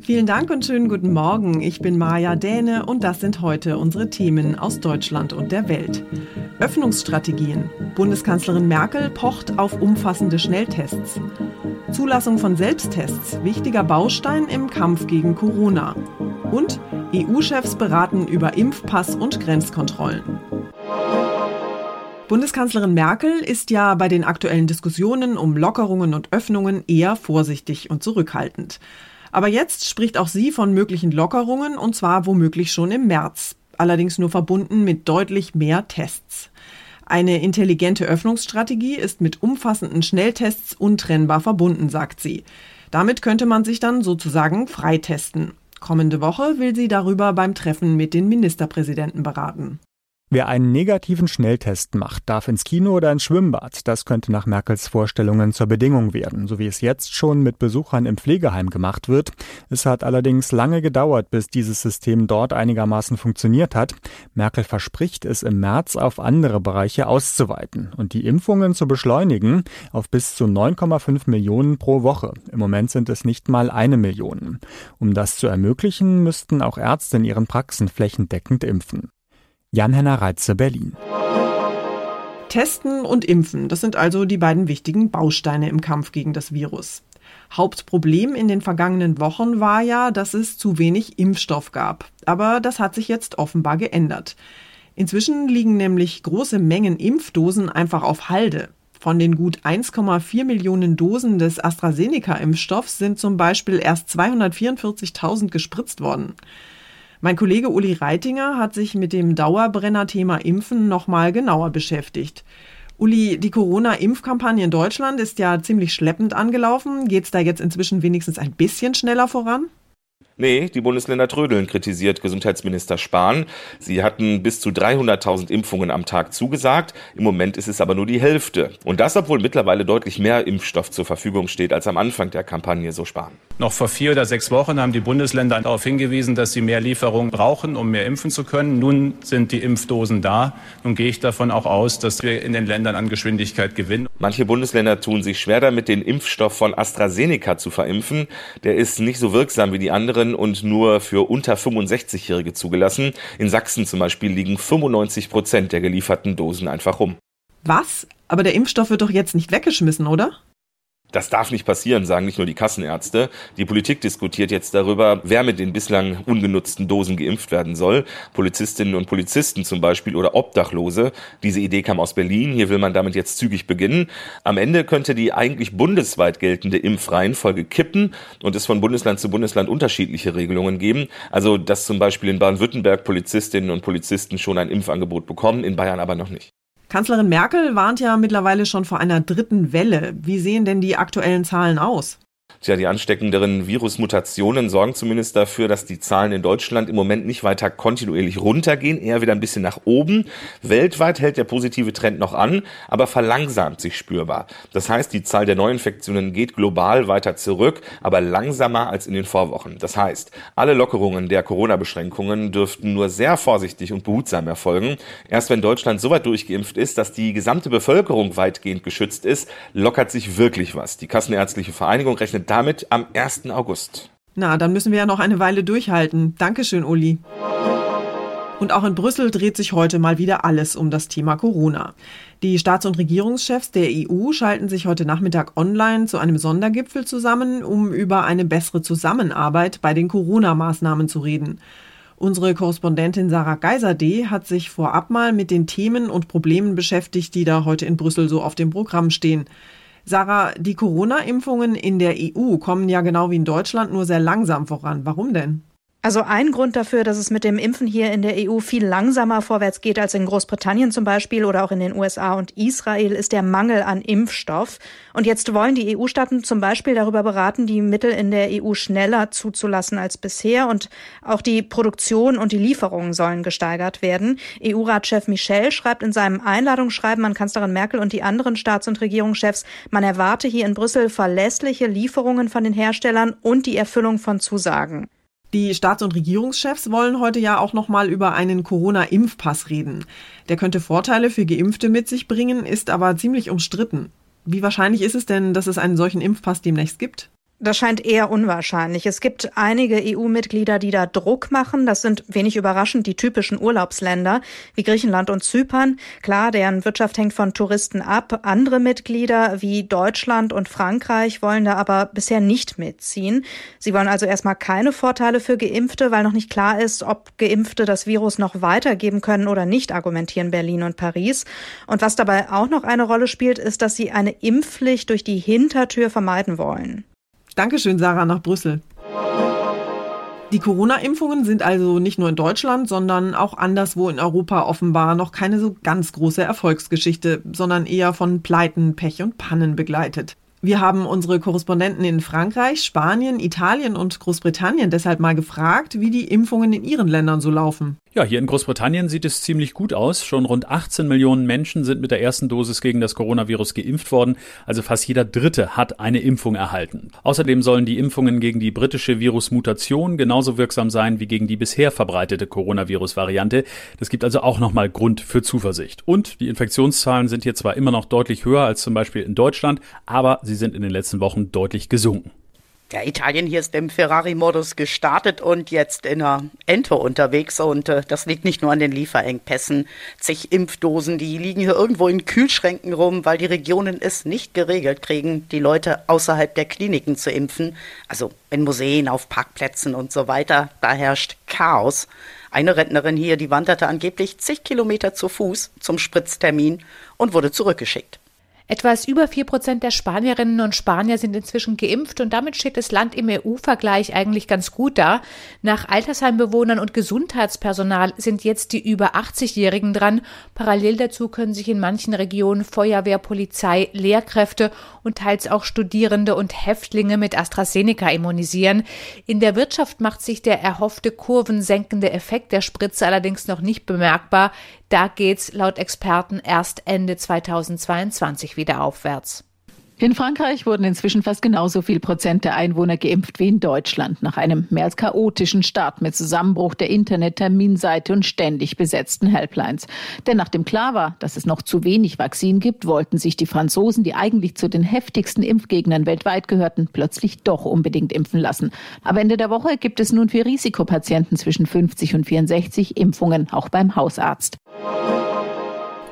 Vielen Dank und schönen guten Morgen. Ich bin Maja Däne und das sind heute unsere Themen aus Deutschland und der Welt. Öffnungsstrategien. Bundeskanzlerin Merkel pocht auf umfassende Schnelltests. Zulassung von Selbsttests, wichtiger Baustein im Kampf gegen Corona. Und EU-Chefs beraten über Impfpass und Grenzkontrollen. Bundeskanzlerin Merkel ist ja bei den aktuellen Diskussionen um Lockerungen und Öffnungen eher vorsichtig und zurückhaltend. Aber jetzt spricht auch sie von möglichen Lockerungen und zwar womöglich schon im März. Allerdings nur verbunden mit deutlich mehr Tests. Eine intelligente Öffnungsstrategie ist mit umfassenden Schnelltests untrennbar verbunden, sagt sie. Damit könnte man sich dann sozusagen freitesten. Kommende Woche will sie darüber beim Treffen mit den Ministerpräsidenten beraten. Wer einen negativen Schnelltest macht, darf ins Kino oder ins Schwimmbad. Das könnte nach Merkels Vorstellungen zur Bedingung werden, so wie es jetzt schon mit Besuchern im Pflegeheim gemacht wird. Es hat allerdings lange gedauert, bis dieses System dort einigermaßen funktioniert hat. Merkel verspricht, es im März auf andere Bereiche auszuweiten und die Impfungen zu beschleunigen auf bis zu 9,5 Millionen pro Woche. Im Moment sind es nicht mal eine Million. Um das zu ermöglichen, müssten auch Ärzte in ihren Praxen flächendeckend impfen. Jan-Henner Reitze, Berlin. Testen und Impfen, das sind also die beiden wichtigen Bausteine im Kampf gegen das Virus. Hauptproblem in den vergangenen Wochen war ja, dass es zu wenig Impfstoff gab. Aber das hat sich jetzt offenbar geändert. Inzwischen liegen nämlich große Mengen Impfdosen einfach auf Halde. Von den gut 1,4 Millionen Dosen des AstraZeneca-Impfstoffs sind zum Beispiel erst 244.000 gespritzt worden. Mein Kollege Uli Reitinger hat sich mit dem Dauerbrenner-Thema Impfen nochmal genauer beschäftigt. Uli, die Corona-Impfkampagne in Deutschland ist ja ziemlich schleppend angelaufen. Geht es da jetzt inzwischen wenigstens ein bisschen schneller voran? Nee, die Bundesländer trödeln, kritisiert Gesundheitsminister Spahn. Sie hatten bis zu 300.000 Impfungen am Tag zugesagt. Im Moment ist es aber nur die Hälfte. Und das, obwohl mittlerweile deutlich mehr Impfstoff zur Verfügung steht als am Anfang der Kampagne, so Spahn. Noch vor vier oder sechs Wochen haben die Bundesländer darauf hingewiesen, dass sie mehr Lieferungen brauchen, um mehr impfen zu können. Nun sind die Impfdosen da. Nun gehe ich davon auch aus, dass wir in den Ländern an Geschwindigkeit gewinnen. Manche Bundesländer tun sich schwer damit, den Impfstoff von AstraZeneca zu verimpfen. Der ist nicht so wirksam wie die anderen anderen und nur für unter 65-Jährige zugelassen. In Sachsen zum Beispiel liegen 95 Prozent der gelieferten Dosen einfach rum. Was? Aber der Impfstoff wird doch jetzt nicht weggeschmissen, oder? Das darf nicht passieren, sagen nicht nur die Kassenärzte. Die Politik diskutiert jetzt darüber, wer mit den bislang ungenutzten Dosen geimpft werden soll. Polizistinnen und Polizisten zum Beispiel oder Obdachlose. Diese Idee kam aus Berlin. Hier will man damit jetzt zügig beginnen. Am Ende könnte die eigentlich bundesweit geltende Impfreihenfolge kippen und es von Bundesland zu Bundesland unterschiedliche Regelungen geben. Also, dass zum Beispiel in Baden-Württemberg Polizistinnen und Polizisten schon ein Impfangebot bekommen, in Bayern aber noch nicht. Kanzlerin Merkel warnt ja mittlerweile schon vor einer dritten Welle. Wie sehen denn die aktuellen Zahlen aus? Tja, die ansteckenderen Virusmutationen sorgen zumindest dafür, dass die Zahlen in Deutschland im Moment nicht weiter kontinuierlich runtergehen, eher wieder ein bisschen nach oben. Weltweit hält der positive Trend noch an, aber verlangsamt sich spürbar. Das heißt, die Zahl der Neuinfektionen geht global weiter zurück, aber langsamer als in den Vorwochen. Das heißt, alle Lockerungen der Corona-Beschränkungen dürften nur sehr vorsichtig und behutsam erfolgen. Erst wenn Deutschland so weit durchgeimpft ist, dass die gesamte Bevölkerung weitgehend geschützt ist, lockert sich wirklich was. Die Kassenärztliche Vereinigung rechnet damit am 1. August. Na, dann müssen wir ja noch eine Weile durchhalten. Dankeschön, Uli. Und auch in Brüssel dreht sich heute mal wieder alles um das Thema Corona. Die Staats- und Regierungschefs der EU schalten sich heute Nachmittag online zu einem Sondergipfel zusammen, um über eine bessere Zusammenarbeit bei den Corona-Maßnahmen zu reden. Unsere Korrespondentin Sarah Geiserde hat sich vorab mal mit den Themen und Problemen beschäftigt, die da heute in Brüssel so auf dem Programm stehen. Sarah, die Corona-Impfungen in der EU kommen ja genau wie in Deutschland nur sehr langsam voran. Warum denn? Also ein Grund dafür, dass es mit dem Impfen hier in der EU viel langsamer vorwärts geht als in Großbritannien zum Beispiel oder auch in den USA und Israel, ist der Mangel an Impfstoff. Und jetzt wollen die EU-Staaten zum Beispiel darüber beraten, die Mittel in der EU schneller zuzulassen als bisher. Und auch die Produktion und die Lieferungen sollen gesteigert werden. EU-Ratschef Michel schreibt in seinem Einladungsschreiben an Kanzlerin Merkel und die anderen Staats- und Regierungschefs, man erwarte hier in Brüssel verlässliche Lieferungen von den Herstellern und die Erfüllung von Zusagen. Die Staats- und Regierungschefs wollen heute ja auch noch mal über einen Corona-Impfpass reden. Der könnte Vorteile für Geimpfte mit sich bringen, ist aber ziemlich umstritten. Wie wahrscheinlich ist es denn, dass es einen solchen Impfpass demnächst gibt? Das scheint eher unwahrscheinlich. Es gibt einige EU-Mitglieder, die da Druck machen. Das sind wenig überraschend die typischen Urlaubsländer wie Griechenland und Zypern. Klar, deren Wirtschaft hängt von Touristen ab. Andere Mitglieder wie Deutschland und Frankreich wollen da aber bisher nicht mitziehen. Sie wollen also erstmal keine Vorteile für Geimpfte, weil noch nicht klar ist, ob Geimpfte das Virus noch weitergeben können oder nicht, argumentieren Berlin und Paris. Und was dabei auch noch eine Rolle spielt, ist, dass sie eine Impfpflicht durch die Hintertür vermeiden wollen. Dankeschön, Sarah, nach Brüssel. Die Corona-Impfungen sind also nicht nur in Deutschland, sondern auch anderswo in Europa offenbar noch keine so ganz große Erfolgsgeschichte, sondern eher von Pleiten, Pech und Pannen begleitet. Wir haben unsere Korrespondenten in Frankreich, Spanien, Italien und Großbritannien deshalb mal gefragt, wie die Impfungen in ihren Ländern so laufen. Ja, hier in Großbritannien sieht es ziemlich gut aus. Schon rund 18 Millionen Menschen sind mit der ersten Dosis gegen das Coronavirus geimpft worden. Also fast jeder Dritte hat eine Impfung erhalten. Außerdem sollen die Impfungen gegen die britische Virusmutation genauso wirksam sein wie gegen die bisher verbreitete Coronavirus-Variante. Das gibt also auch nochmal Grund für Zuversicht. Und die Infektionszahlen sind hier zwar immer noch deutlich höher als zum Beispiel in Deutschland, aber sie sind in den letzten Wochen deutlich gesunken. Ja, Italien hier ist im Ferrari-Modus gestartet und jetzt in der Ente unterwegs. Und äh, das liegt nicht nur an den Lieferengpässen. Zig Impfdosen, die liegen hier irgendwo in Kühlschränken rum, weil die Regionen es nicht geregelt kriegen, die Leute außerhalb der Kliniken zu impfen. Also in Museen, auf Parkplätzen und so weiter. Da herrscht Chaos. Eine Rentnerin hier, die wanderte angeblich zig Kilometer zu Fuß zum Spritztermin und wurde zurückgeschickt. Etwas über vier Prozent der Spanierinnen und Spanier sind inzwischen geimpft und damit steht das Land im EU-Vergleich eigentlich ganz gut da. Nach Altersheimbewohnern und Gesundheitspersonal sind jetzt die über 80-Jährigen dran. Parallel dazu können sich in manchen Regionen Feuerwehr, Polizei, Lehrkräfte und teils auch Studierende und Häftlinge mit AstraZeneca immunisieren. In der Wirtschaft macht sich der erhoffte kurvensenkende Effekt der Spritze allerdings noch nicht bemerkbar. Da geht's laut Experten erst Ende 2022 wieder aufwärts. In Frankreich wurden inzwischen fast genauso viel Prozent der Einwohner geimpft wie in Deutschland, nach einem mehr als chaotischen Start mit Zusammenbruch der Internet-Terminseite und ständig besetzten Helplines. Denn nachdem klar war, dass es noch zu wenig Vakzin gibt, wollten sich die Franzosen, die eigentlich zu den heftigsten Impfgegnern weltweit gehörten, plötzlich doch unbedingt impfen lassen. Aber Ende der Woche gibt es nun für Risikopatienten zwischen 50 und 64 Impfungen, auch beim Hausarzt.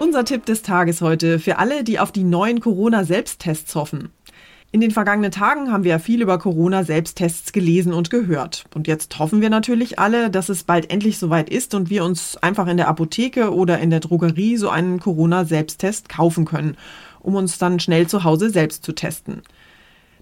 Unser Tipp des Tages heute für alle, die auf die neuen Corona-Selbsttests hoffen. In den vergangenen Tagen haben wir viel über Corona-Selbsttests gelesen und gehört. Und jetzt hoffen wir natürlich alle, dass es bald endlich soweit ist und wir uns einfach in der Apotheke oder in der Drogerie so einen Corona-Selbsttest kaufen können, um uns dann schnell zu Hause selbst zu testen.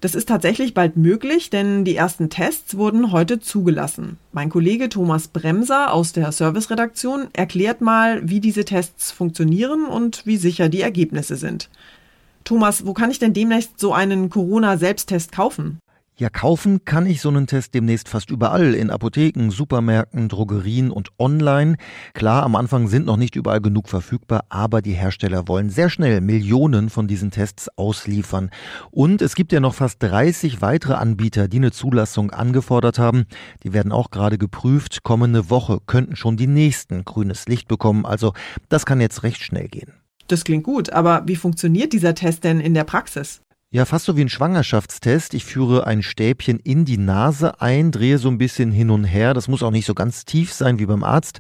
Das ist tatsächlich bald möglich, denn die ersten Tests wurden heute zugelassen. Mein Kollege Thomas Bremser aus der Serviceredaktion erklärt mal, wie diese Tests funktionieren und wie sicher die Ergebnisse sind. Thomas, wo kann ich denn demnächst so einen Corona-Selbsttest kaufen? Ja, kaufen kann ich so einen Test demnächst fast überall, in Apotheken, Supermärkten, Drogerien und online. Klar, am Anfang sind noch nicht überall genug verfügbar, aber die Hersteller wollen sehr schnell Millionen von diesen Tests ausliefern. Und es gibt ja noch fast 30 weitere Anbieter, die eine Zulassung angefordert haben. Die werden auch gerade geprüft. Kommende Woche könnten schon die nächsten grünes Licht bekommen. Also das kann jetzt recht schnell gehen. Das klingt gut, aber wie funktioniert dieser Test denn in der Praxis? Ja, fast so wie ein Schwangerschaftstest. Ich führe ein Stäbchen in die Nase ein, drehe so ein bisschen hin und her. Das muss auch nicht so ganz tief sein wie beim Arzt.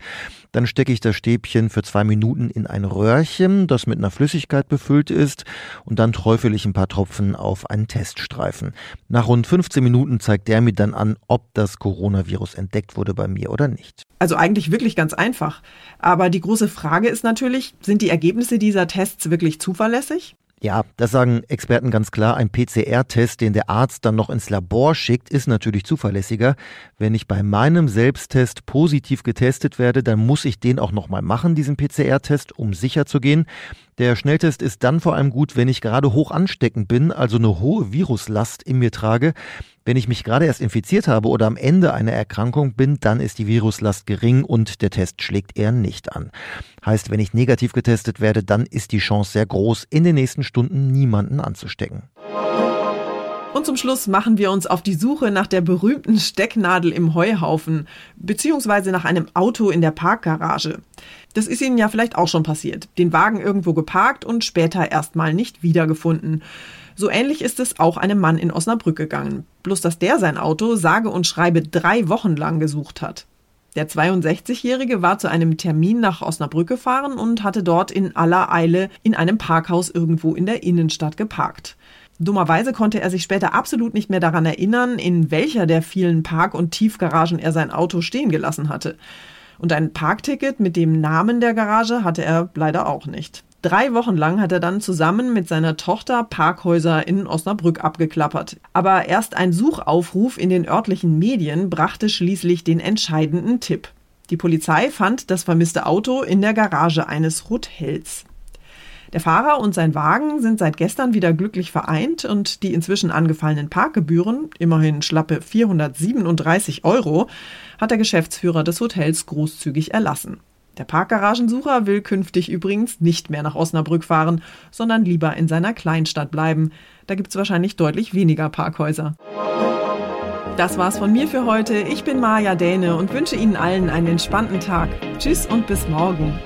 Dann stecke ich das Stäbchen für zwei Minuten in ein Röhrchen, das mit einer Flüssigkeit befüllt ist, und dann träufel ich ein paar Tropfen auf einen Teststreifen. Nach rund 15 Minuten zeigt der mir dann an, ob das Coronavirus entdeckt wurde bei mir oder nicht. Also eigentlich wirklich ganz einfach. Aber die große Frage ist natürlich, sind die Ergebnisse dieser Tests wirklich zuverlässig? Ja, das sagen Experten ganz klar. Ein PCR-Test, den der Arzt dann noch ins Labor schickt, ist natürlich zuverlässiger. Wenn ich bei meinem Selbsttest positiv getestet werde, dann muss ich den auch nochmal machen, diesen PCR-Test, um sicher zu gehen. Der Schnelltest ist dann vor allem gut, wenn ich gerade hoch ansteckend bin, also eine hohe Viruslast in mir trage. Wenn ich mich gerade erst infiziert habe oder am Ende einer Erkrankung bin, dann ist die Viruslast gering und der Test schlägt eher nicht an. Heißt, wenn ich negativ getestet werde, dann ist die Chance sehr groß, in den nächsten Stunden niemanden anzustecken. Und zum Schluss machen wir uns auf die Suche nach der berühmten Stecknadel im Heuhaufen, beziehungsweise nach einem Auto in der Parkgarage. Das ist Ihnen ja vielleicht auch schon passiert. Den Wagen irgendwo geparkt und später erstmal nicht wiedergefunden. So ähnlich ist es auch einem Mann in Osnabrück gegangen. Bloß dass der sein Auto sage und schreibe drei Wochen lang gesucht hat. Der 62-Jährige war zu einem Termin nach Osnabrück gefahren und hatte dort in aller Eile in einem Parkhaus irgendwo in der Innenstadt geparkt. Dummerweise konnte er sich später absolut nicht mehr daran erinnern, in welcher der vielen Park- und Tiefgaragen er sein Auto stehen gelassen hatte. Und ein Parkticket mit dem Namen der Garage hatte er leider auch nicht. Drei Wochen lang hat er dann zusammen mit seiner Tochter Parkhäuser in Osnabrück abgeklappert. Aber erst ein Suchaufruf in den örtlichen Medien brachte schließlich den entscheidenden Tipp. Die Polizei fand das vermisste Auto in der Garage eines Hotels. Der Fahrer und sein Wagen sind seit gestern wieder glücklich vereint und die inzwischen angefallenen Parkgebühren, immerhin schlappe 437 Euro, hat der Geschäftsführer des Hotels großzügig erlassen. Der Parkgaragensucher will künftig übrigens nicht mehr nach Osnabrück fahren, sondern lieber in seiner Kleinstadt bleiben. Da gibt es wahrscheinlich deutlich weniger Parkhäuser. Das war's von mir für heute. Ich bin Maja Däne und wünsche Ihnen allen einen entspannten Tag. Tschüss und bis morgen.